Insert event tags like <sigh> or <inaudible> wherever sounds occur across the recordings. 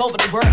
over the world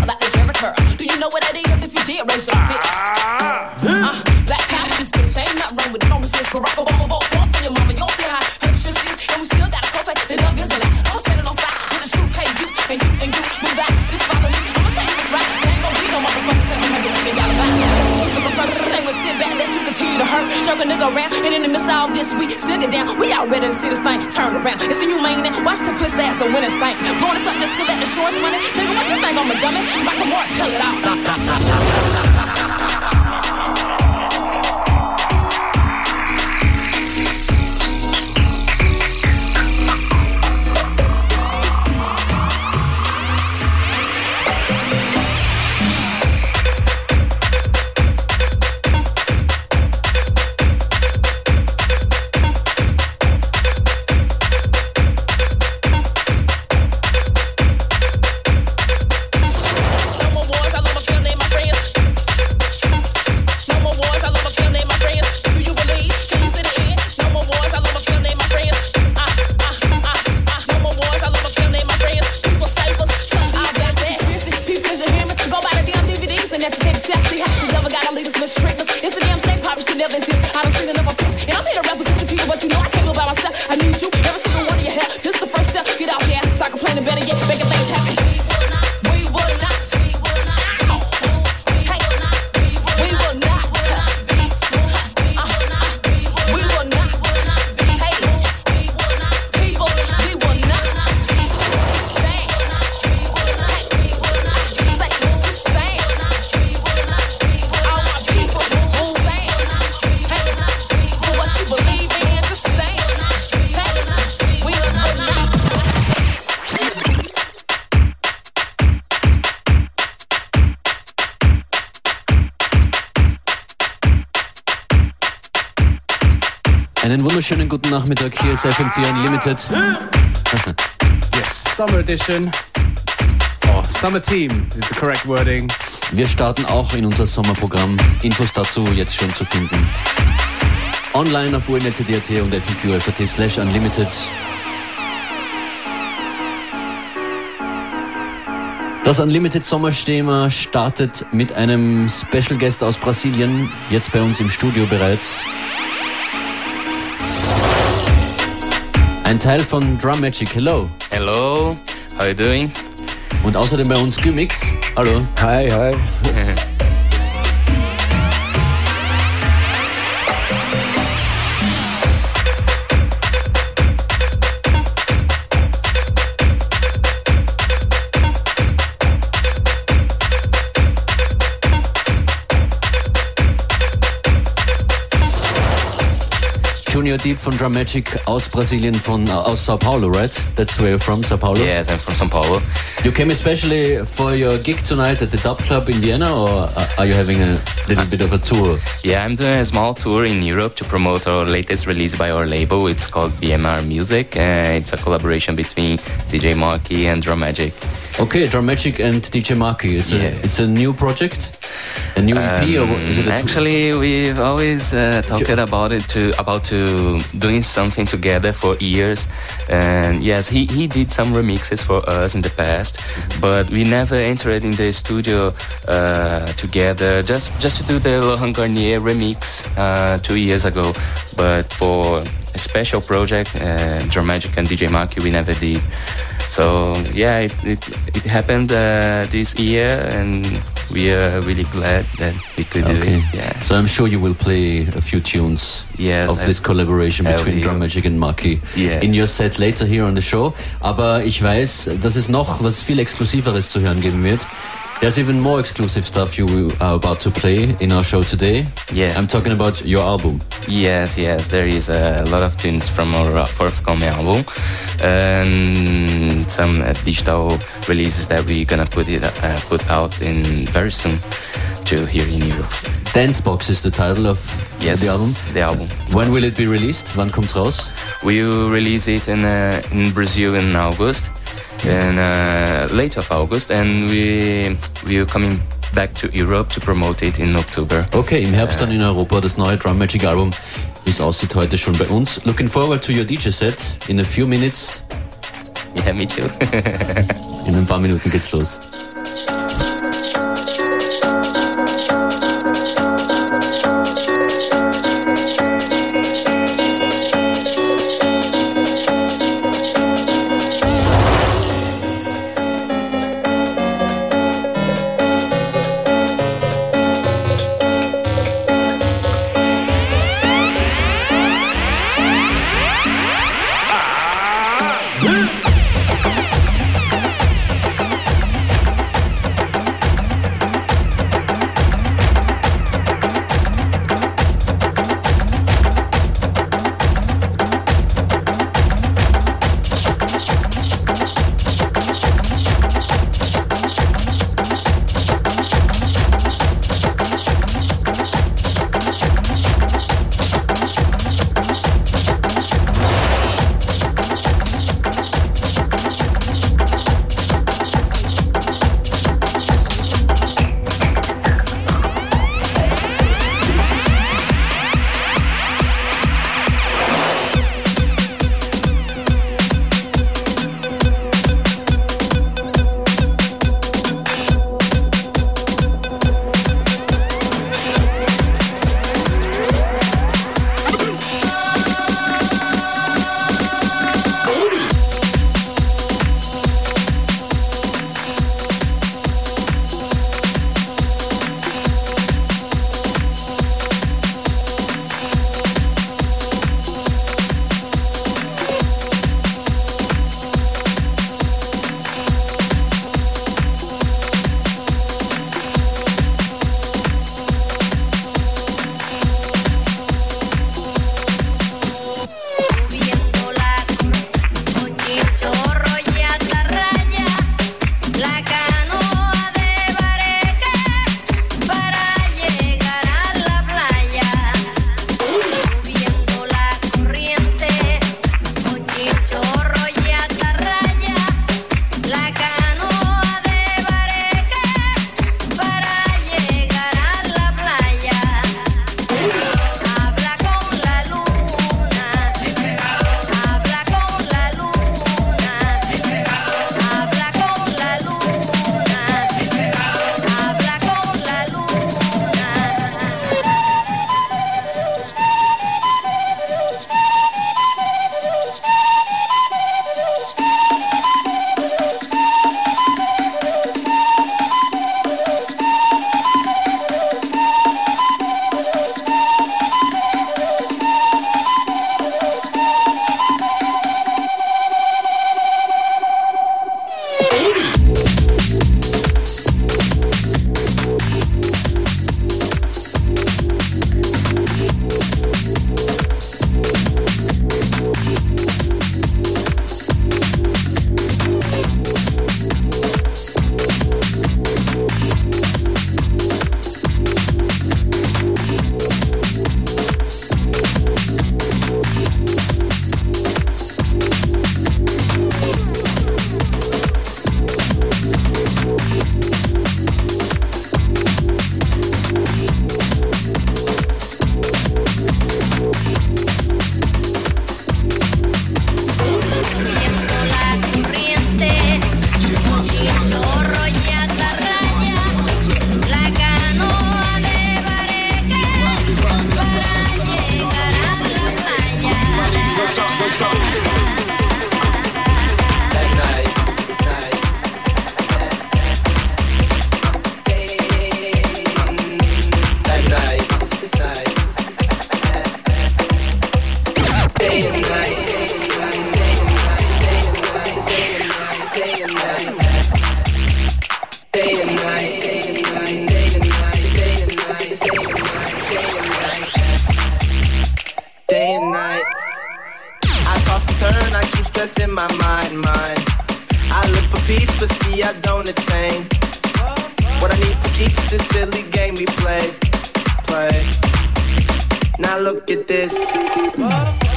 Nachmittag. Hier ist FM4 Unlimited. <laughs> Yes, summer edition. Oh, summer team is the correct wording. Wir starten auch in unser Sommerprogramm. Infos dazu jetzt schon zu finden. Online auf unltd.at und fm4 slash unlimited. Das Unlimited Sommerthema startet mit einem Special Guest aus Brasilien, jetzt bei uns im Studio bereits. Ein Teil von Drum Magic, hello. Hello, how you doing? Und außerdem bei uns Gymix, hallo. Hi, hi. <laughs> Junior Deep von Drumagick aus Brasilien, von, uh, aus Sao Paulo, right? That's where you're from, Sao Paulo? Yes, I'm from São Paulo. You came especially for your gig tonight at the Dub Club in Vienna, or uh, are you having a little bit of a tour? Yeah, I'm doing a small tour in Europe to promote our latest release by our label. It's called BMR Music. Uh, it's a collaboration between DJ Marky and Drumagick. Okay, Drumagick and DJ Marky. It's a it's a new project, a new EP, or what- is it? Actually, we've always uh, talked about it to about to doing something together for years, and yes, he, he did some remixes for us in the past, but we never entered in the studio uh, together just just to do the Laurent Garnier remix uh, two years ago. But for a special project, uh, Drumagick and DJ Marky, we never did. So yeah, it it, it happened uh, this year, and we are really glad that we could do it. Yeah. So I'm sure you will play a few tunes Yes, of this collaboration between will. Drumagick and Marky Yes. in your set later here on the show. Aber ich weiß, dass es noch was viel Exklusiveres zu hören geben wird. There's even more exclusive stuff you are about to play in our show today. Yes. I'm talking about your album. Yes, yes, there is a lot of tunes from our forthcoming album and some uh, digital releases that we're gonna put it uh, put out in very soon to here in Europe. Dancebox is the title of Yes, the album. The album. When will it be released? Wann kommt's raus? We will release it in uh, in Brazil in August, in uh, late of August, and we we are coming back to Europe to promote it in October. Okay, im Herbst dann in uh, Europa das neue Drum Magic Album. Wie es aussieht heute schon bei uns. Looking forward to your DJ set in a few minutes. Yeah, me too. <laughs> in ein paar Minuten geht's los.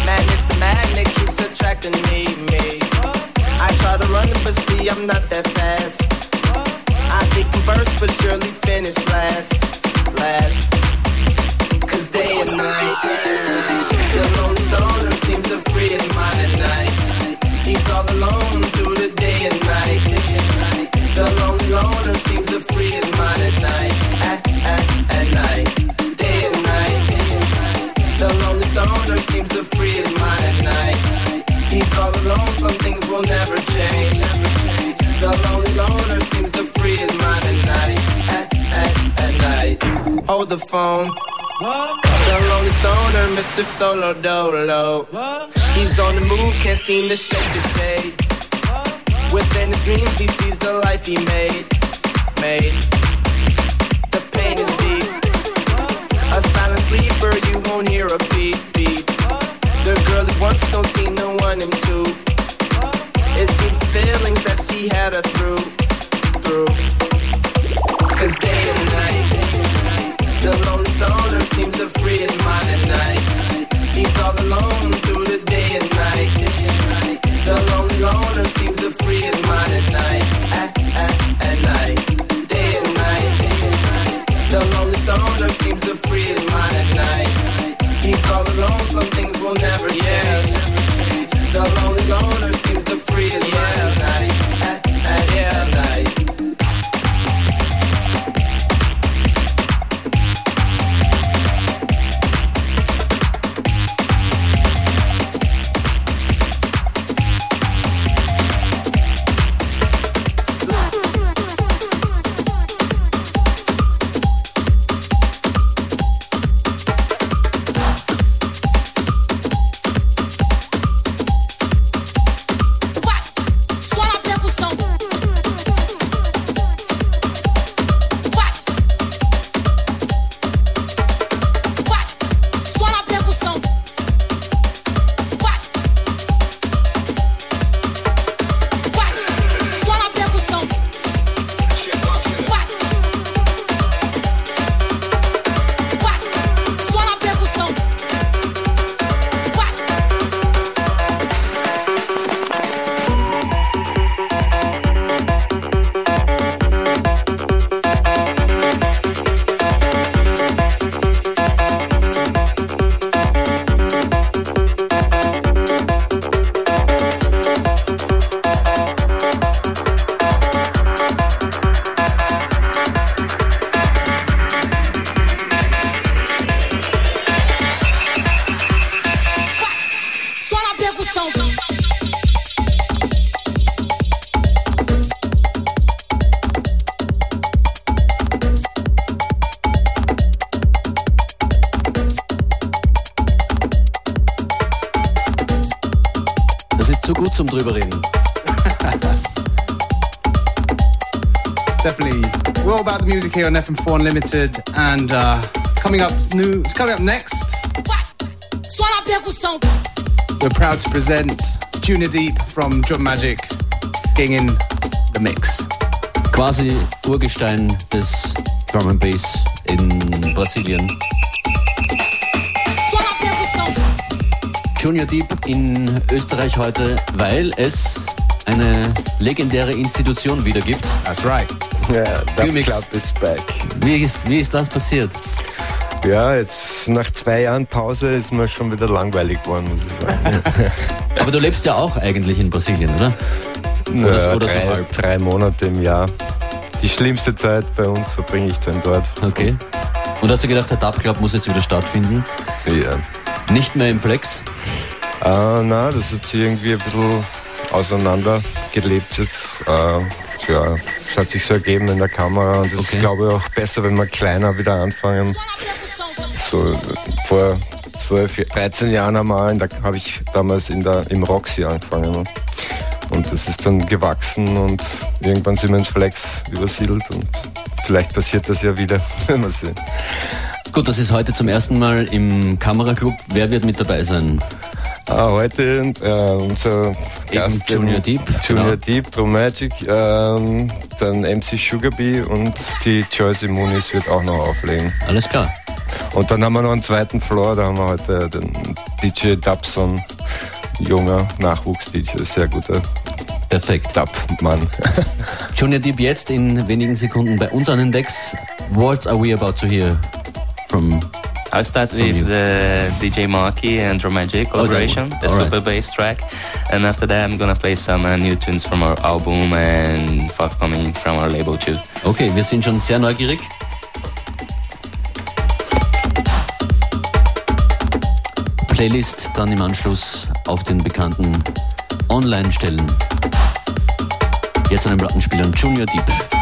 Madness to magnet keeps attracting me, me. I try to run it, but see, I'm not that fast. I get first, but surely finish last, last. Cause day and night, the lone stoner seems to free his mind at night. He's all alone through the day and night. The lonely loner seems to free his mind at night. seems to free his mind at night. He's all alone, some things will never change. The lonely loner seems to free his mind at night. At, at, at night. Hold the phone. The lonely stoner, Mr. Solo Dolo. He's on the move, can't seem to shake the shade. Within his dreams, he sees the life he made. Made. The pain is deep. A silent sleeper, you won't hear a beat. The girl that once don't seem to want him to. It seems the feelings that she had her through, through. Cause day and night, the lonely stoner seems to free his mind will never gut zum drüber reden. Definitely. We're all about the music here on FM4 Unlimited, and uh, coming up new. It's coming up next. Vai. Só na percussão. We're proud to present Junior Deep from Drumagick, getting in the mix. Quasi Urgestein des Drum and Bass in Brasilien. Junior Deep in Österreich heute, weil es eine legendäre Institution wieder gibt. That's right. Ja, der Gimmick. Club is back. Wie ist, wie ist das passiert? Ja, jetzt nach zwei Jahren Pause ist mir schon wieder langweilig geworden, muss ich sagen. <laughs> Aber du lebst ja auch eigentlich in Brasilien, oder? Oder, Ja, oder so drei, halb. drei Monate im Jahr. Die schlimmste Zeit bei uns verbringe ich dann dort. Okay. Und hast du gedacht, der Dub Club muss jetzt wieder stattfinden? Ja. Nicht mehr im Flex? Ah, na, das hat sich irgendwie ein bisschen auseinander gelebt jetzt. Äh, ja, es hat sich so ergeben in der Kamera und es Okay. ist, glaube ich, auch besser, wenn wir kleiner wieder anfangen. So äh, vor 12, 13 Jahren einmal, da habe ich damals in der, im Roxy angefangen. Und das ist dann gewachsen und irgendwann sind wir ins Flex übersiedelt und vielleicht passiert das ja wieder, <laughs> wenn wir sehen. Gut, das ist heute zum ersten Mal im Kameraclub. Wer wird mit dabei sein? Ah, heute äh, unser Gast Junior Deep, Junior genau. Deep, Drum Magic, ähm, dann MC Sugarbee und die Joyce Muniz wird auch noch auflegen. Alles klar. Und dann haben wir noch einen zweiten Floor, da haben wir heute den DJ Dubson, junger Nachwuchs-DJ, sehr guter Perfekt. Dub-Mann. <laughs> Junior Deep jetzt in wenigen Sekunden bei uns an den Decks. What are we about to hear from I'll start with the DJ Marky and Drum Magic collaboration, the Alright. super bass track, and after that I'm gonna play some uh, new tunes from our album and forthcoming from our label too. Okay, wir sind schon sehr neugierig. Playlist dann im Anschluss auf den bekannten Online-Stellen. Jetzt an den Plattenspielern Junior Deep.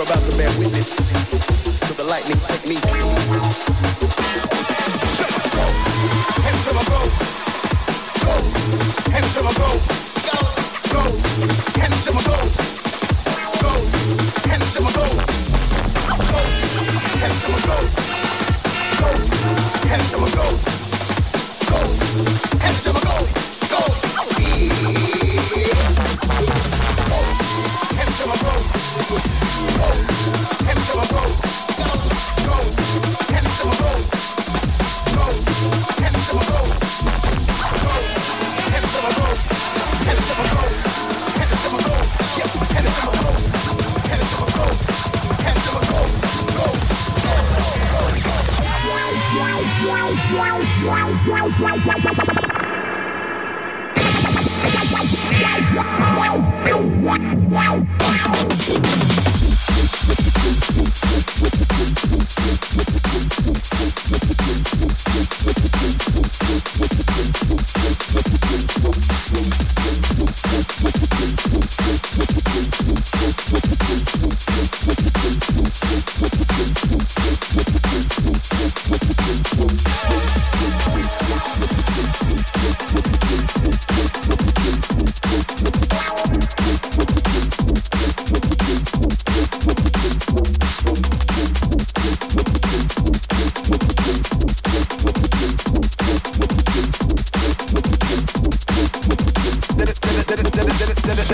you're about to bear witness to the lightning technique. Hands to my bros, Ghost. Hands my ghost. Ghost. Hands to my ghost. Ghost. Hands to my ghost. Ghost. Hands to my ghost.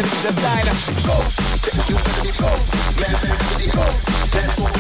De diner. Ghost, De better be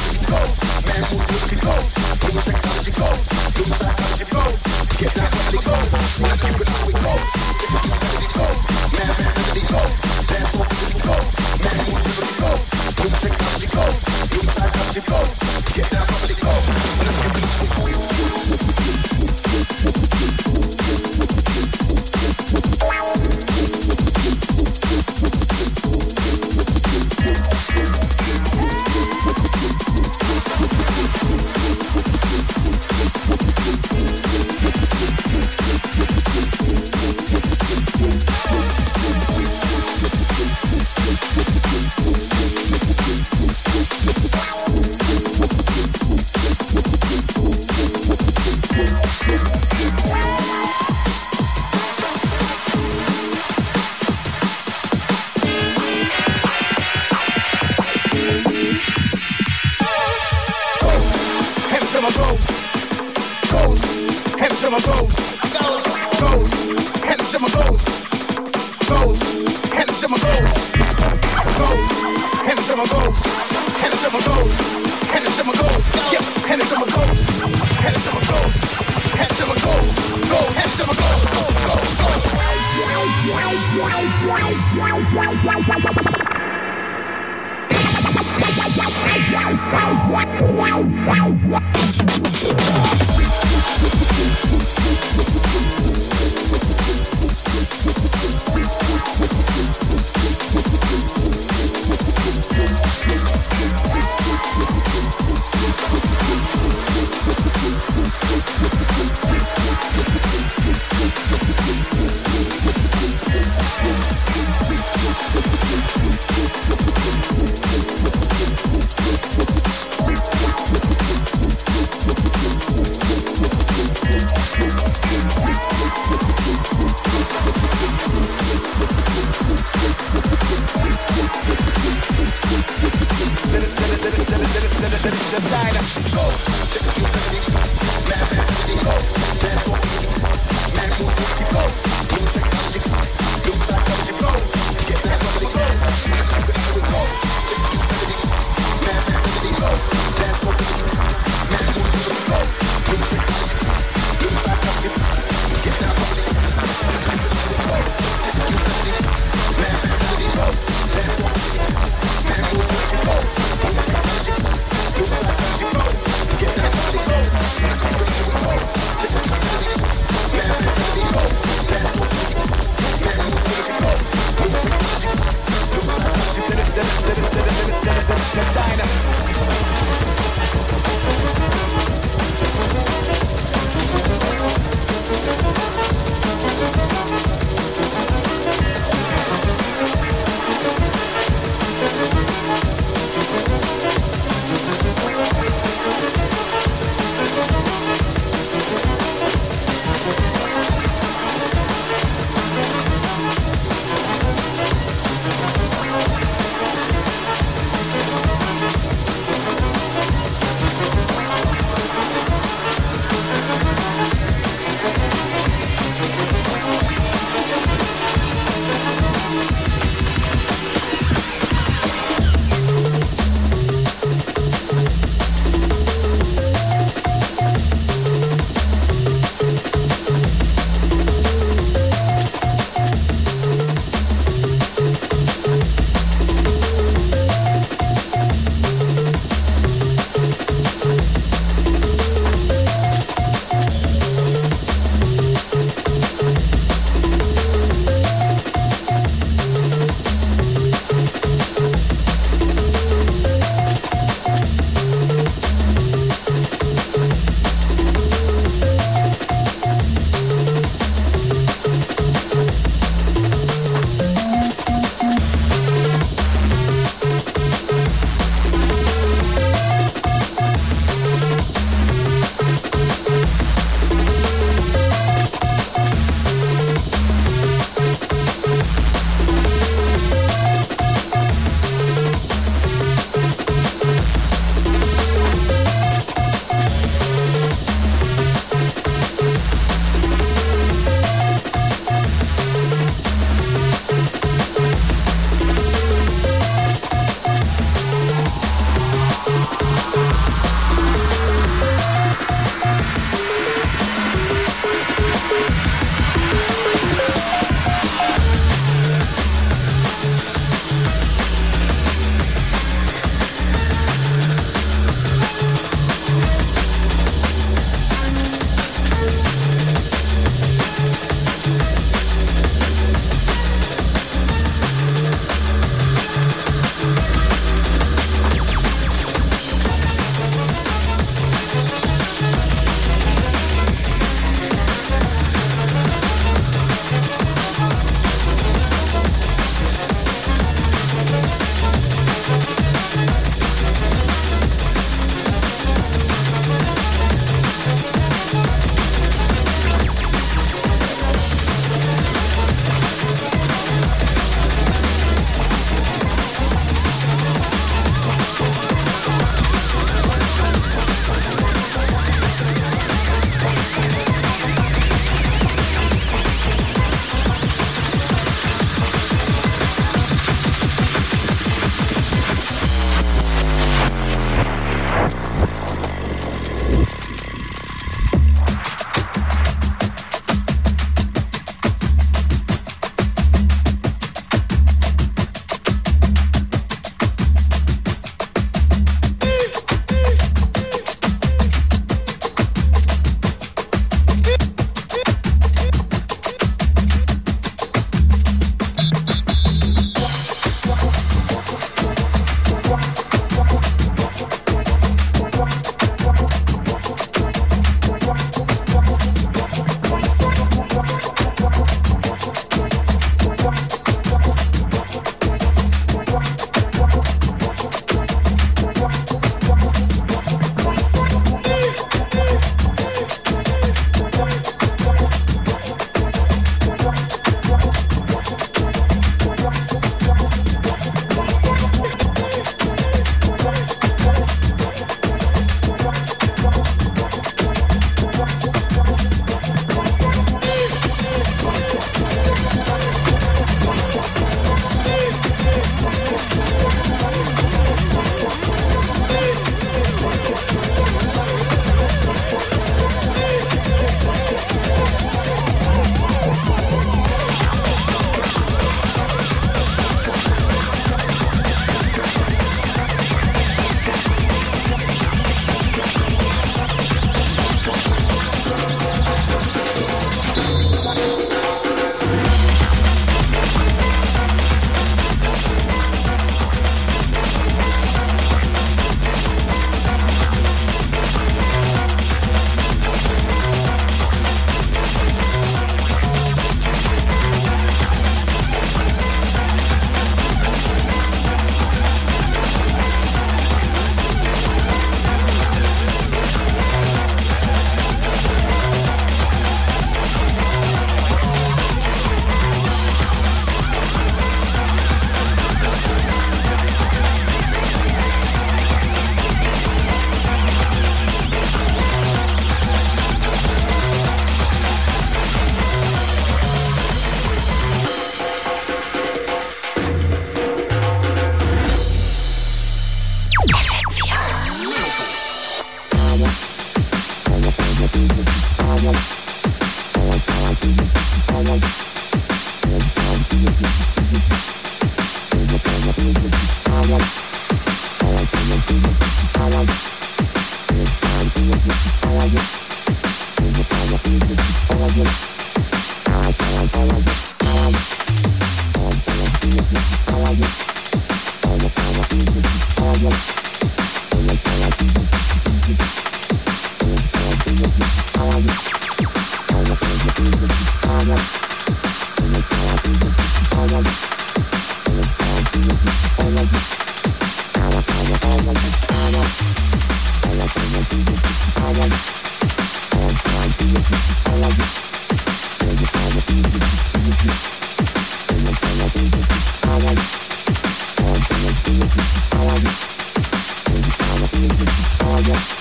Yes.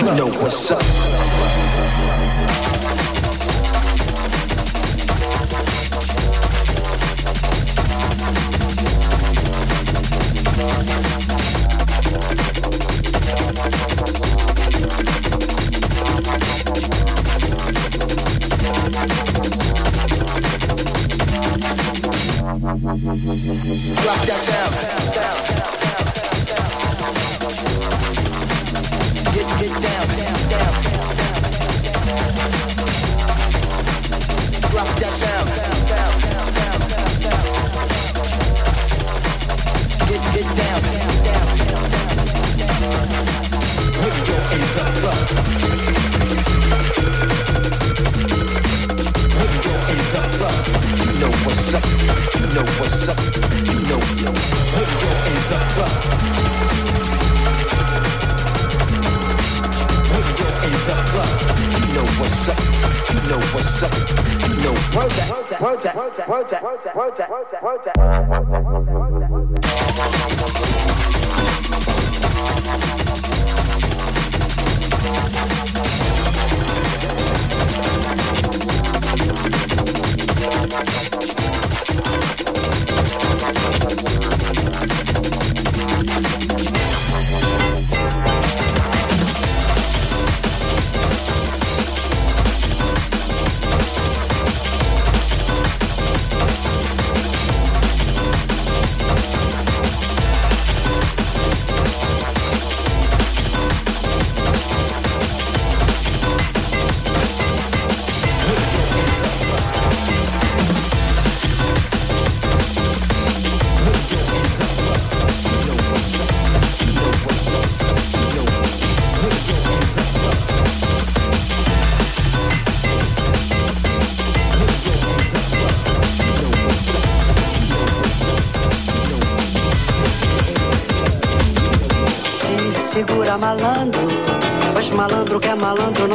You know what's up.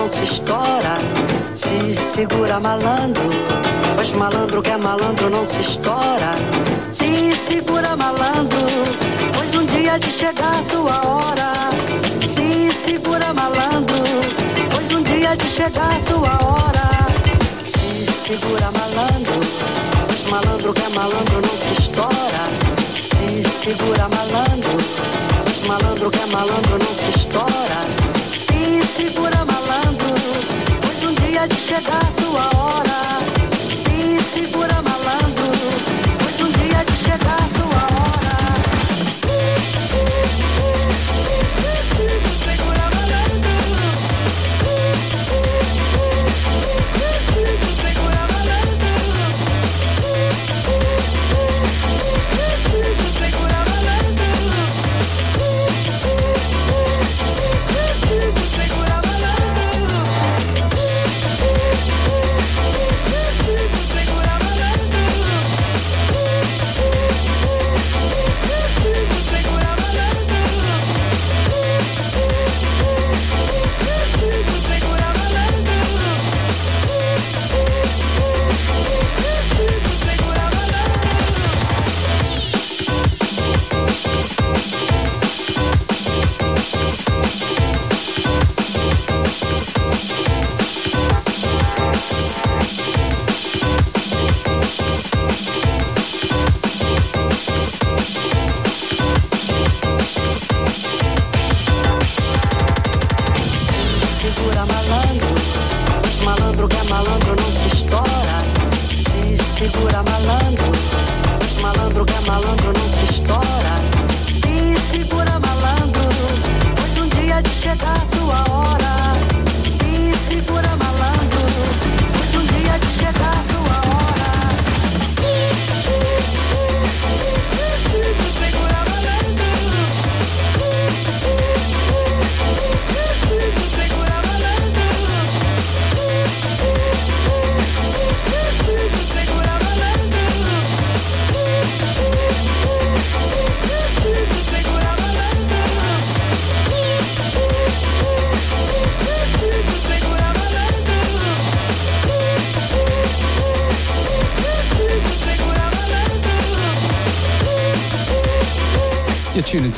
não se estoura, se segura malandro. Pois malandro que é malandro não se estoura, se segura malandro. Pois um dia de chegar sua hora, se segura malandro. Pois um dia de chegar sua hora, se segura malandro. Pois malandro que é malandro não se estoura, se segura malandro. Pois malandro que é malandro não se estoura. Se segura malandro de chegar sua hora. Se segura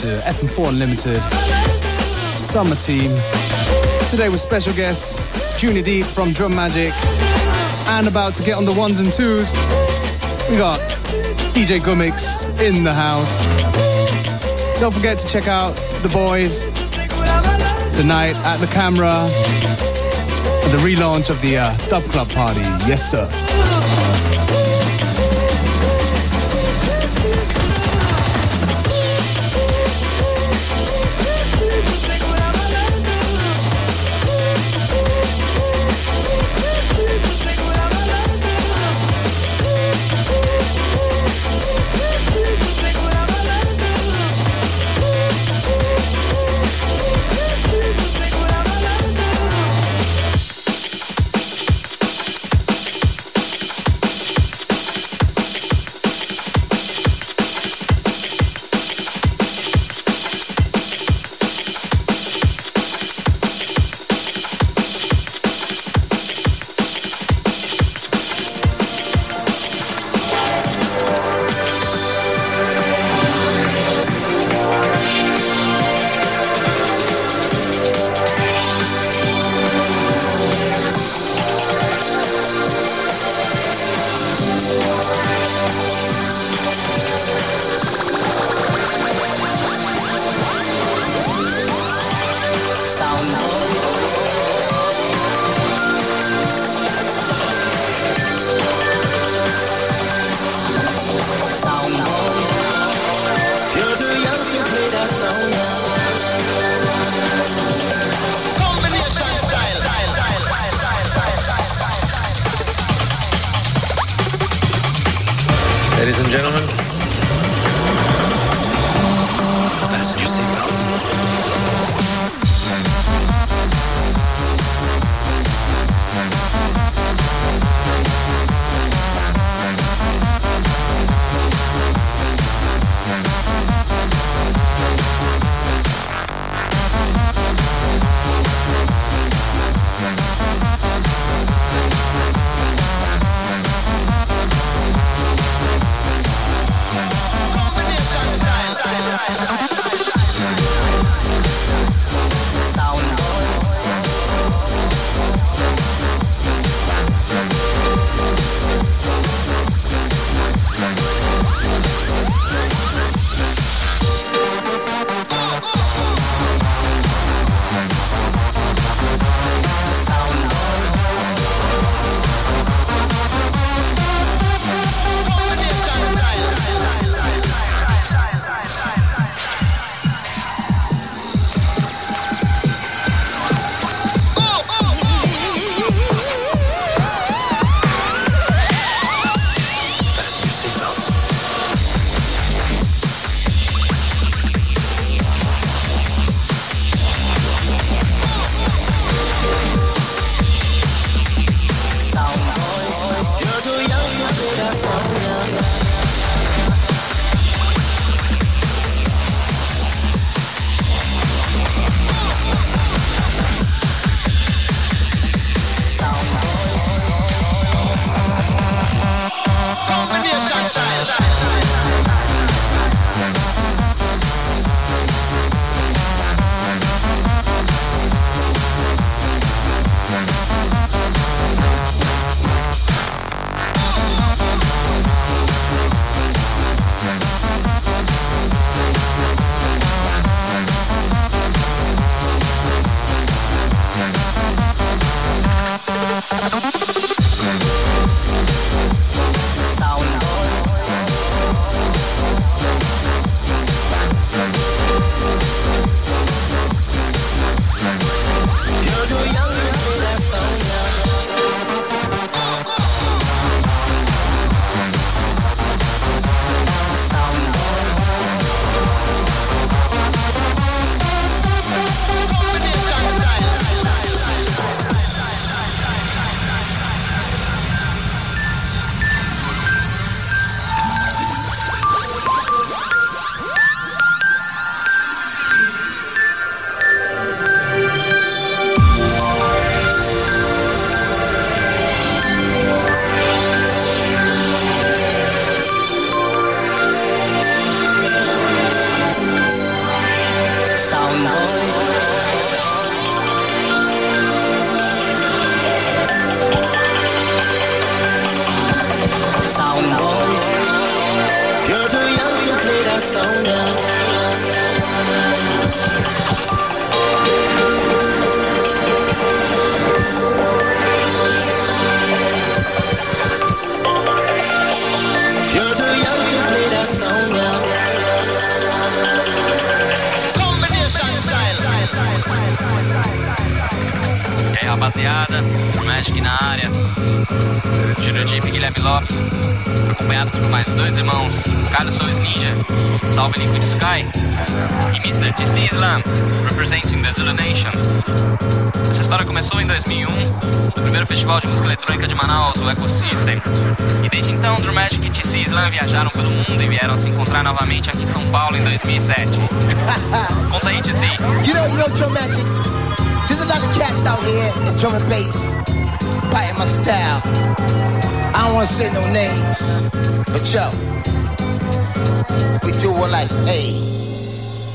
to FM4 Unlimited Summer Team. Today with special guests Junior Deep from Drumagick and about to get on the ones and twos. We got DJ Gimmicks in the house. Don't forget to check out the boys tonight at the camera for the relaunch of the uh, Dub Club party. Yes, sir.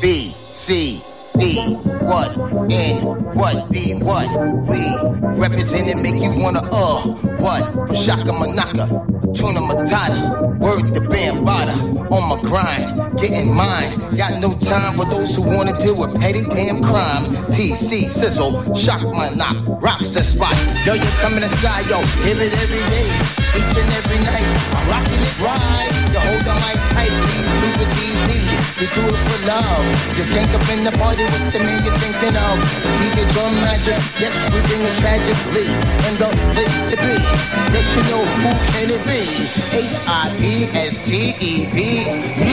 B, C, D, what, N, what, B, what. We represent and make you wanna, uh, what? From Shaka Manaka, Tuna Matata, word to Bambada, on my grind, getting mine. Got no time for those who wanna deal with petty damn crime. TC, Sizzle, Shock my knock, rocks the spot. Yo, you coming inside, yo, feel it every day, each and every night. I'm rocking it right, you hold the mic TC. We do it for love. You skank up in the party, what's the man you're thinking of? The TV Drumagick, yes, we bring it tragically. And the place to be, yes, you know who can it be? H-I-P-S-T-E-P,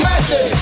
Magic!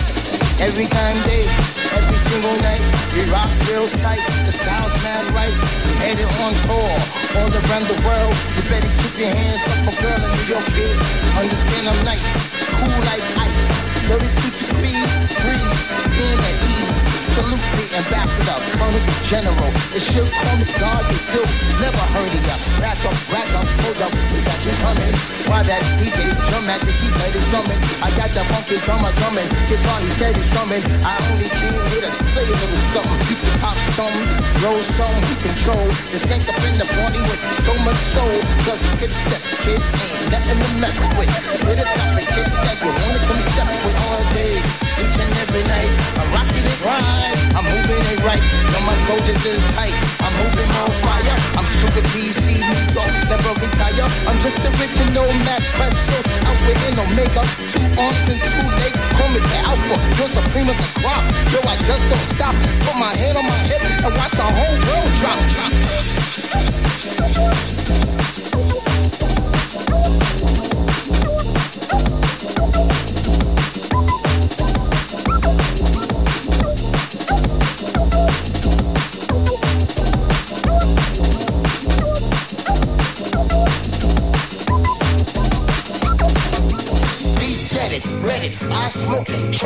Every time day, every single night, we rock real tight. The style's mad right. We headed on tour all around the world. You better keep your hands up for girl in New York, kid. Understand I'm nice, cool like ice. Dirty keep your feet, breathe, in at ease. Salute the ambassador, colonel general. It should call me God, you do. Never heard of ya. Back up, rack up, hold up, we got you coming. Why that DJ Drumagick, he said he's drumming. I got the funky drummer drumming. Guitar, he said he's drumming. I only came here to say a little something. You can pop some, roll some, he control. Just think up in the party with so much soul. Cause it's step, kid, ain't nothing to mess with. It up and kids that you wanna come step with all day. Each and every night, I'm rocking it right. I'm moving it right. Know my soldiers is tight. I'm moving on fire. I'm super TC, New York, never retire. I'm just original Mac Presto, out with an Omega. Two arms and two legs. Call me the Alpha, you're supreme of the crop. Yo, I just don't stop. Put my hand on my hip and watch the whole world drop. drop.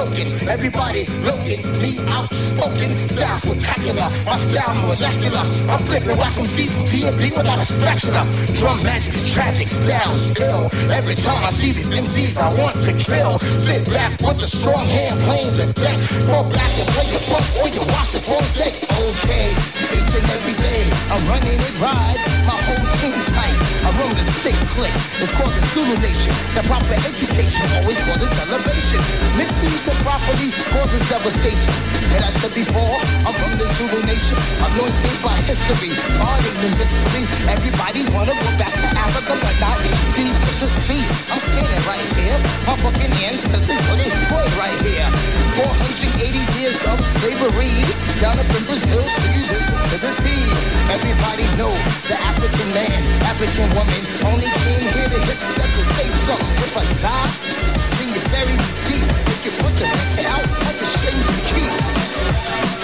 Smoking, everybody looking, me outspoken, style spectacular, my style molecular, I'm flipping, rocking seats from TNB without a spatula, Drumagick is tragic, style still, every time I see these MCs I want to kill, sit back with a strong hand playing the deck, fall back and play the funk or you watch the whole day, okay, each and every day, I'm running it right, my whole team's tight, I run the sick click, it's called the Zulu Nation, the proper education always causes elevation. Misuse it properly causes devastation. And I said before, I'm from the Zulu Nation, anointed by history, pardon the mystery. Everybody wanna go back to Africa, but not easy to the sea. I'm standing right here, my fucking ancestors put good right here. 480 years of slavery, down up in Brazil, see this to the sea. Everybody know the African man, African woman, only came here to hit steps to say something. If I die, then you me deep. If you put the record out, that's a shame to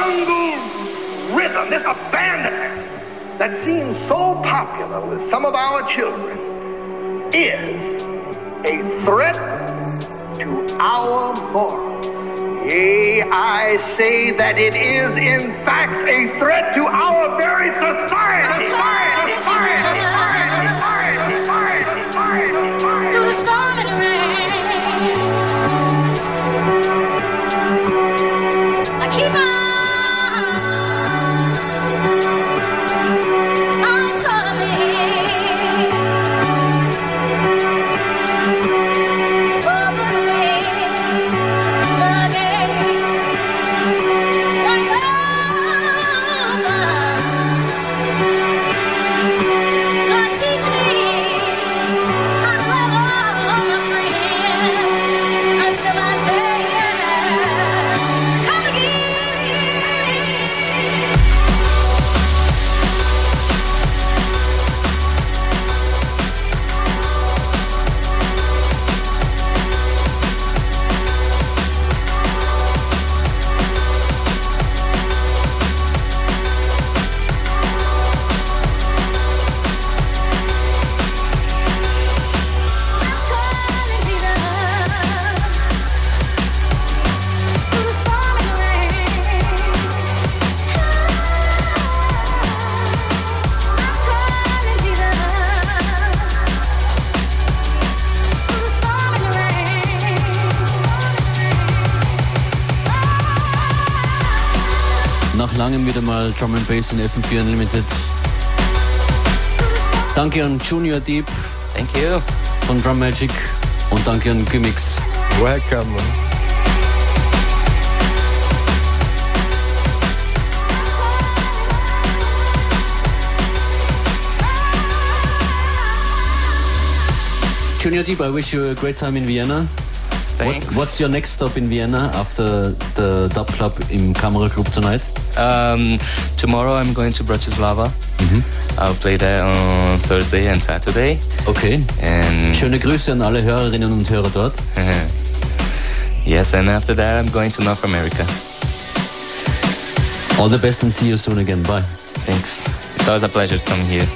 jungle rhythm, this abandonment that seems so popular with some of our children is a threat to our morals. Yea, I say that it is in fact a threat to our very society. Society, society, society, langem wieder mal Drum and Bass in FM4 Unlimited. Danke an Junior Deep. Thank you. Von Drum Magic. Und danke an Gimmicks. Welcome. Junior Deep, I wish you a great time in Vienna. Thanks. What, what's your next stop in Vienna after the Dub Club im Kamera Club tonight? Um, tomorrow I'm going to Bratislava. I'll play there on Thursday and Saturday. Okay. And Schöne Grüße an alle Hörerinnen und Hörer dort. <laughs> yes, and after that I'm going to North America. All the best and see you soon again. Bye. Thanks. It's always a pleasure coming here.